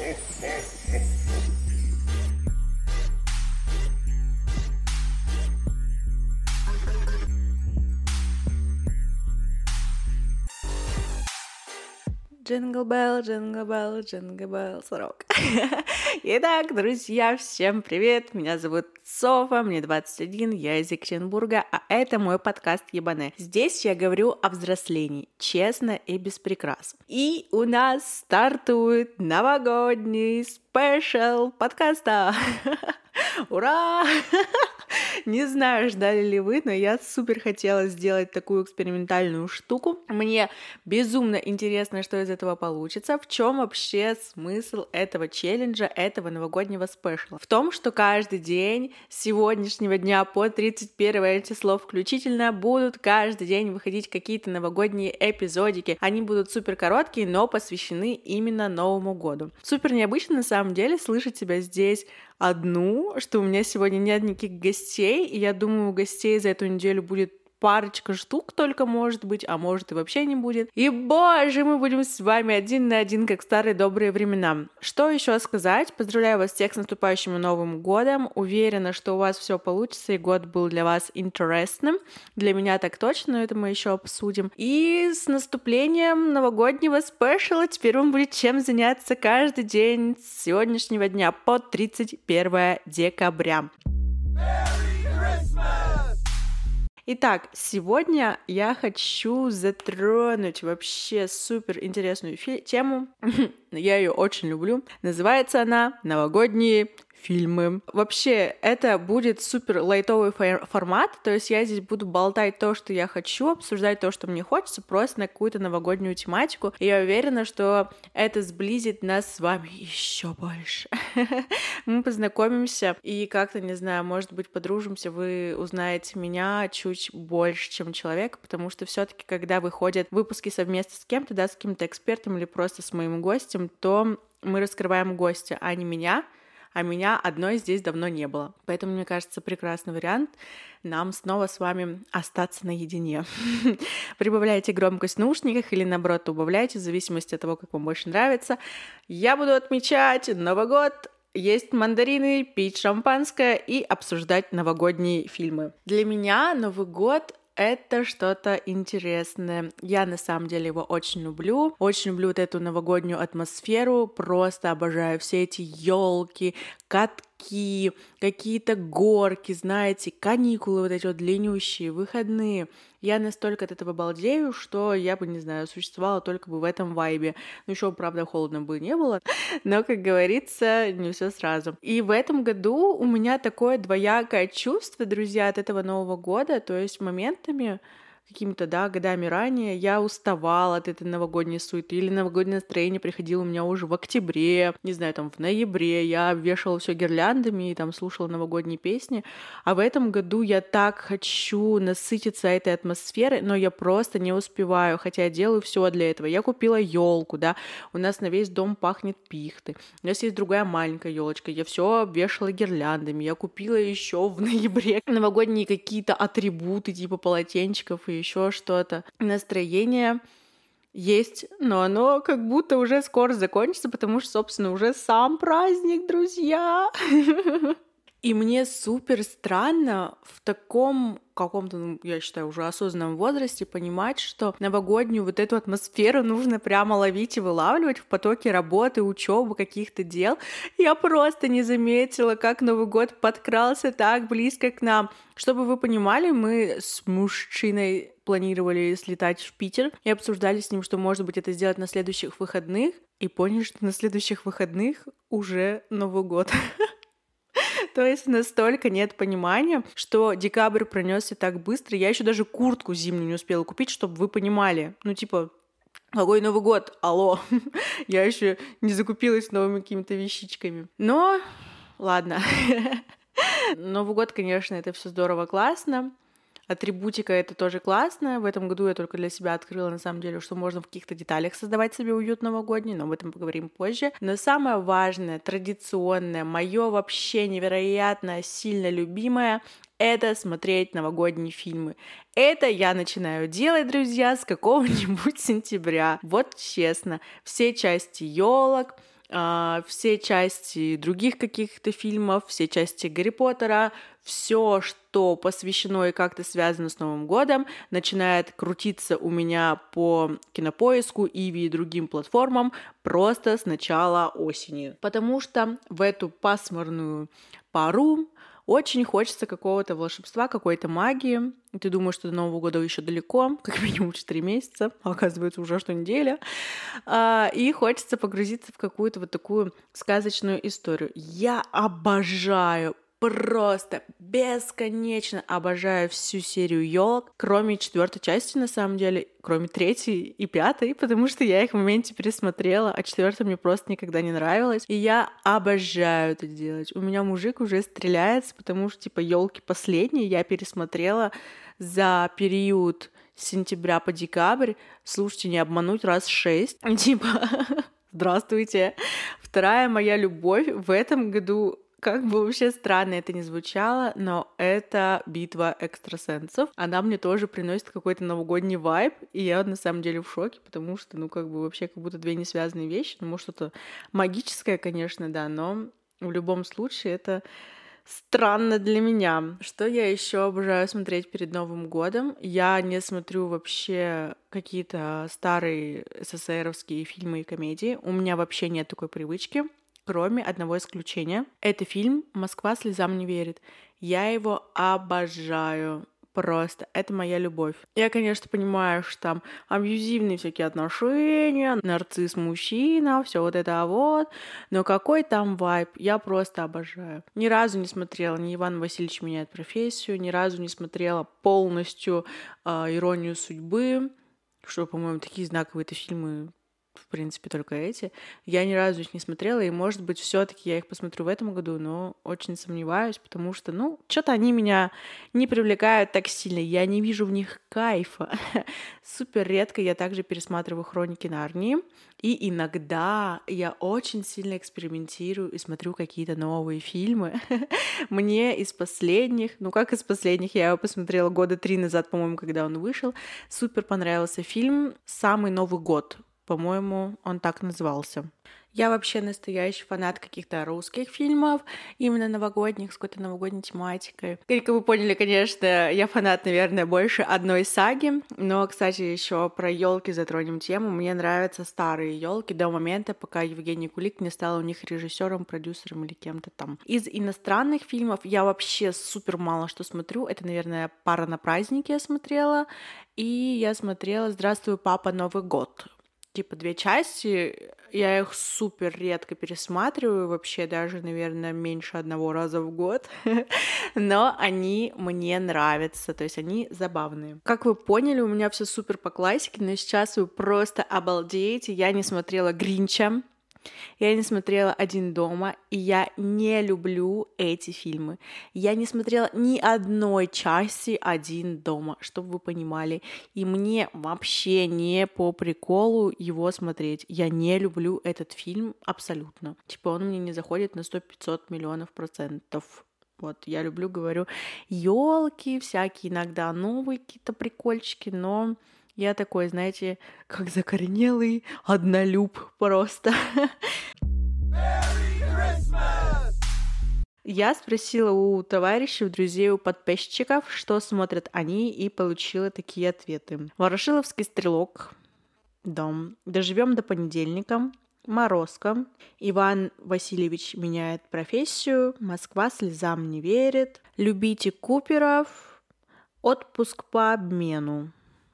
Oh, oh, Jingle bell, jingle bell, jingle bell rock. Итак, друзья, всем привет! Меня зовут Софа, мне 21, я из Екатеринбурга, а это мой подкаст Ебане. Здесь я говорю о взрослении, честно и без прикрас. И у нас стартует новогодний special подкаста. Ура! Не знаю, ждали ли вы, но я супер хотела сделать такую экспериментальную штуку. Мне безумно интересно, что из этого получится. В чем вообще смысл этого челленджа, этого новогоднего спешла? В том, что каждый день с сегодняшнего дня по 31 число включительно будут каждый день выходить какие-то новогодние эпизодики. Они будут супер короткие, но посвящены именно Новому году. Супер необычно на самом деле слышать себя здесь одну, что у меня сегодня нет никаких гостей, и я думаю, у гостей за эту неделю будет парочка штук только может быть, а может и вообще не будет. И боже, мы будем с вами один на один, как старые добрые времена. Что еще сказать? Поздравляю вас всех с наступающим Новым годом. Уверена, что у вас все получится, и год был для вас интересным. Для меня так точно, но это мы еще обсудим. И с наступлением новогоднего спешала теперь вам будет чем заняться каждый день с сегодняшнего дня по 31 декабря. Итак, сегодня я хочу затронуть вообще супер интересную тему. я ее очень люблю. Называется она «Новогодние фильмы. Вообще, это будет супер лайтовый формат, то есть я здесь буду болтать то, что я хочу, обсуждать то, что мне хочется, просто на какую-то новогоднюю тематику. И я уверена, что это сблизит нас с вами еще больше. Мы познакомимся и как-то, не знаю, может быть, подружимся, вы узнаете меня чуть больше, чем человека, потому что все-таки, когда выходят выпуски совместно с кем-то, да, с каким-то экспертом или просто с моим гостем, то мы раскрываем гостя, а не меня, а меня одной здесь давно не было. Поэтому, мне кажется, прекрасный вариант нам снова с вами остаться наедине. Прибавляйте громкость в наушниках или, наоборот, убавляйте, в зависимости от того, как вам больше нравится. Я буду отмечать Новый год есть мандарины, пить шампанское и обсуждать новогодние фильмы. Для меня Новый год это что-то интересное. Я на самом деле его очень люблю. Очень люблю вот эту новогоднюю атмосферу. Просто обожаю все эти елки, катки, какие-то горки, знаете, каникулы вот эти вот длиннющие, выходные. Я настолько от этого балдею, что я бы, не знаю, существовала только бы в этом вайбе. Ну, еще, правда, холодно бы не было, но, как говорится, не все сразу. И в этом году у меня такое двоякое чувство, друзья, от этого Нового года, то есть моментами какими-то, да, годами ранее я уставала от этой новогодней суеты, или новогоднее настроение приходило у меня уже в октябре, не знаю, там в ноябре, я вешала все гирляндами и там слушала новогодние песни, а в этом году я так хочу насытиться этой атмосферой, но я просто не успеваю, хотя я делаю все для этого. Я купила елку, да, у нас на весь дом пахнет пихты, у нас есть другая маленькая елочка, я все вешала гирляндами, я купила еще в ноябре новогодние какие-то атрибуты типа полотенчиков и еще что-то. Настроение есть, но оно как будто уже скоро закончится, потому что, собственно, уже сам праздник, друзья. И мне супер странно в таком каком-то, ну, я считаю, уже осознанном возрасте понимать, что новогоднюю вот эту атмосферу нужно прямо ловить и вылавливать в потоке работы, учебы, каких-то дел. Я просто не заметила, как Новый год подкрался так близко к нам. Чтобы вы понимали, мы с мужчиной планировали слетать в Питер и обсуждали с ним, что, может быть, это сделать на следующих выходных, и поняли, что на следующих выходных уже Новый год. То есть настолько нет понимания, что декабрь пронесся так быстро. Я еще даже куртку зимнюю не успела купить, чтобы вы понимали. Ну, типа, какой Новый год? Алло. Я еще не закупилась новыми какими-то вещичками. Но ладно. Новый год, конечно, это все здорово, классно. Атрибутика — это тоже классно. В этом году я только для себя открыла, на самом деле, что можно в каких-то деталях создавать себе уют новогодний, но об этом поговорим позже. Но самое важное, традиционное, мое вообще невероятно сильно любимое это смотреть новогодние фильмы. Это я начинаю делать, друзья, с какого-нибудь сентября. Вот честно, все части елок, э, все части других каких-то фильмов, все части Гарри Поттера, все, что посвящено и как-то связано с Новым годом, начинает крутиться у меня по кинопоиску, Иви и другим платформам просто с начала осени. Потому что в эту пасмурную пару очень хочется какого-то волшебства, какой-то магии. И ты думаешь, что до Нового года еще далеко, как минимум 4 месяца, а оказывается уже что неделя. А, и хочется погрузиться в какую-то вот такую сказочную историю. Я обожаю просто бесконечно обожаю всю серию елок, кроме четвертой части, на самом деле, кроме третьей и пятой, потому что я их в моменте пересмотрела, а четвертая мне просто никогда не нравилась. И я обожаю это делать. У меня мужик уже стреляется, потому что, типа, елки последние я пересмотрела за период с сентября по декабрь. Слушайте, не обмануть, раз шесть. Типа, здравствуйте. Вторая моя любовь в этом году как бы вообще странно это не звучало, но это битва экстрасенсов. Она мне тоже приносит какой-то новогодний вайб, и я на самом деле в шоке, потому что, ну, как бы вообще как будто две несвязанные вещи. Ну, может, что-то магическое, конечно, да, но в любом случае это странно для меня. Что я еще обожаю смотреть перед Новым годом? Я не смотрю вообще какие-то старые СССРовские фильмы и комедии. У меня вообще нет такой привычки кроме одного исключения. Это фильм «Москва слезам не верит». Я его обожаю. Просто это моя любовь. Я, конечно, понимаю, что там абьюзивные всякие отношения, нарцисс мужчина, все вот это вот. Но какой там вайб, я просто обожаю. Ни разу не смотрела ни Иван Васильевич меняет профессию, ни разу не смотрела полностью э, иронию судьбы, что, по-моему, такие знаковые это фильмы в принципе, только эти. Я ни разу их не смотрела, и, может быть, все таки я их посмотрю в этом году, но очень сомневаюсь, потому что, ну, что-то они меня не привлекают так сильно, я не вижу в них кайфа. Супер редко я также пересматриваю «Хроники Нарнии», и иногда я очень сильно экспериментирую и смотрю какие-то новые фильмы. Мне из последних, ну как из последних, я его посмотрела года три назад, по-моему, когда он вышел, супер понравился фильм «Самый Новый год» По-моему, он так назывался. Я вообще настоящий фанат каких-то русских фильмов, именно новогодних, с какой-то новогодней тематикой. Как вы поняли, конечно, я фанат, наверное, больше одной саги, но, кстати, еще про елки затронем тему. Мне нравятся старые елки до момента, пока Евгений Кулик не стал у них режиссером, продюсером или кем-то там. Из иностранных фильмов я вообще супер мало что смотрю. Это, наверное, пара на праздники я смотрела, и я смотрела «Здравствуй, папа, Новый год» типа две части. Я их супер редко пересматриваю, вообще даже, наверное, меньше одного раза в год. Но они мне нравятся, то есть они забавные. Как вы поняли, у меня все супер по классике, но сейчас вы просто обалдеете. Я не смотрела Гринча, я не смотрела «Один дома», и я не люблю эти фильмы. Я не смотрела ни одной части «Один дома», чтобы вы понимали. И мне вообще не по приколу его смотреть. Я не люблю этот фильм абсолютно. Типа он мне не заходит на 100-500 миллионов процентов. Вот, я люблю, говорю, елки, всякие иногда новые какие-то прикольчики, но я такой, знаете, как закоренелый однолюб просто. Я спросила у товарищей, у друзей, у подписчиков, что смотрят они, и получила такие ответы. Ворошиловский стрелок, дом, доживем до понедельника, Морозко, Иван Васильевич меняет профессию, Москва слезам не верит, любите Куперов, отпуск по обмену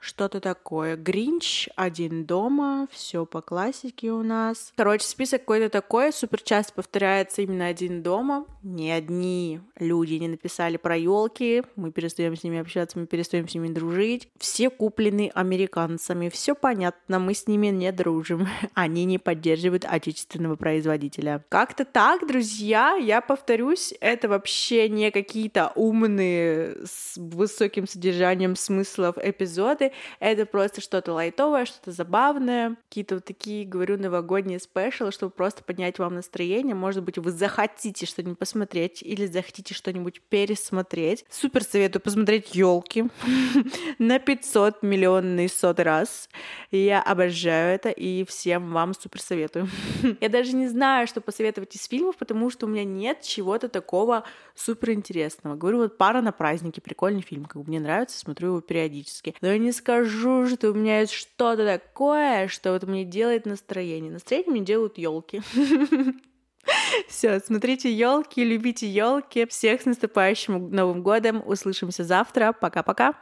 что-то такое. Гринч, один дома, все по классике у нас. Короче, список какой-то такой, супер часто повторяется именно один дома. Ни одни люди не написали про елки, мы перестаем с ними общаться, мы перестаем с ними дружить. Все куплены американцами, все понятно, мы с ними не дружим. Они не поддерживают отечественного производителя. Как-то так, друзья, я повторюсь, это вообще не какие-то умные с высоким содержанием смыслов эпизоды, Это просто что-то лайтовое, что-то забавное, какие-то вот такие, говорю, новогодние спешалы, чтобы просто поднять вам настроение. Может быть, вы захотите что-нибудь посмотреть или захотите что-нибудь пересмотреть. Супер советую посмотреть елки на 500 миллионный сотый раз. Я обожаю это и всем вам супер советую. Я даже не знаю, что посоветовать из фильмов, потому что у меня нет чего-то такого супер интересного. Говорю, вот пара на празднике, прикольный фильм, как бы мне нравится, смотрю его периодически. Но я не скажу, что у меня есть что-то такое, что вот мне делает настроение. Настроение мне делают елки. Все, смотрите елки, любите елки. Всех с наступающим Новым годом. Услышимся завтра. Пока-пока.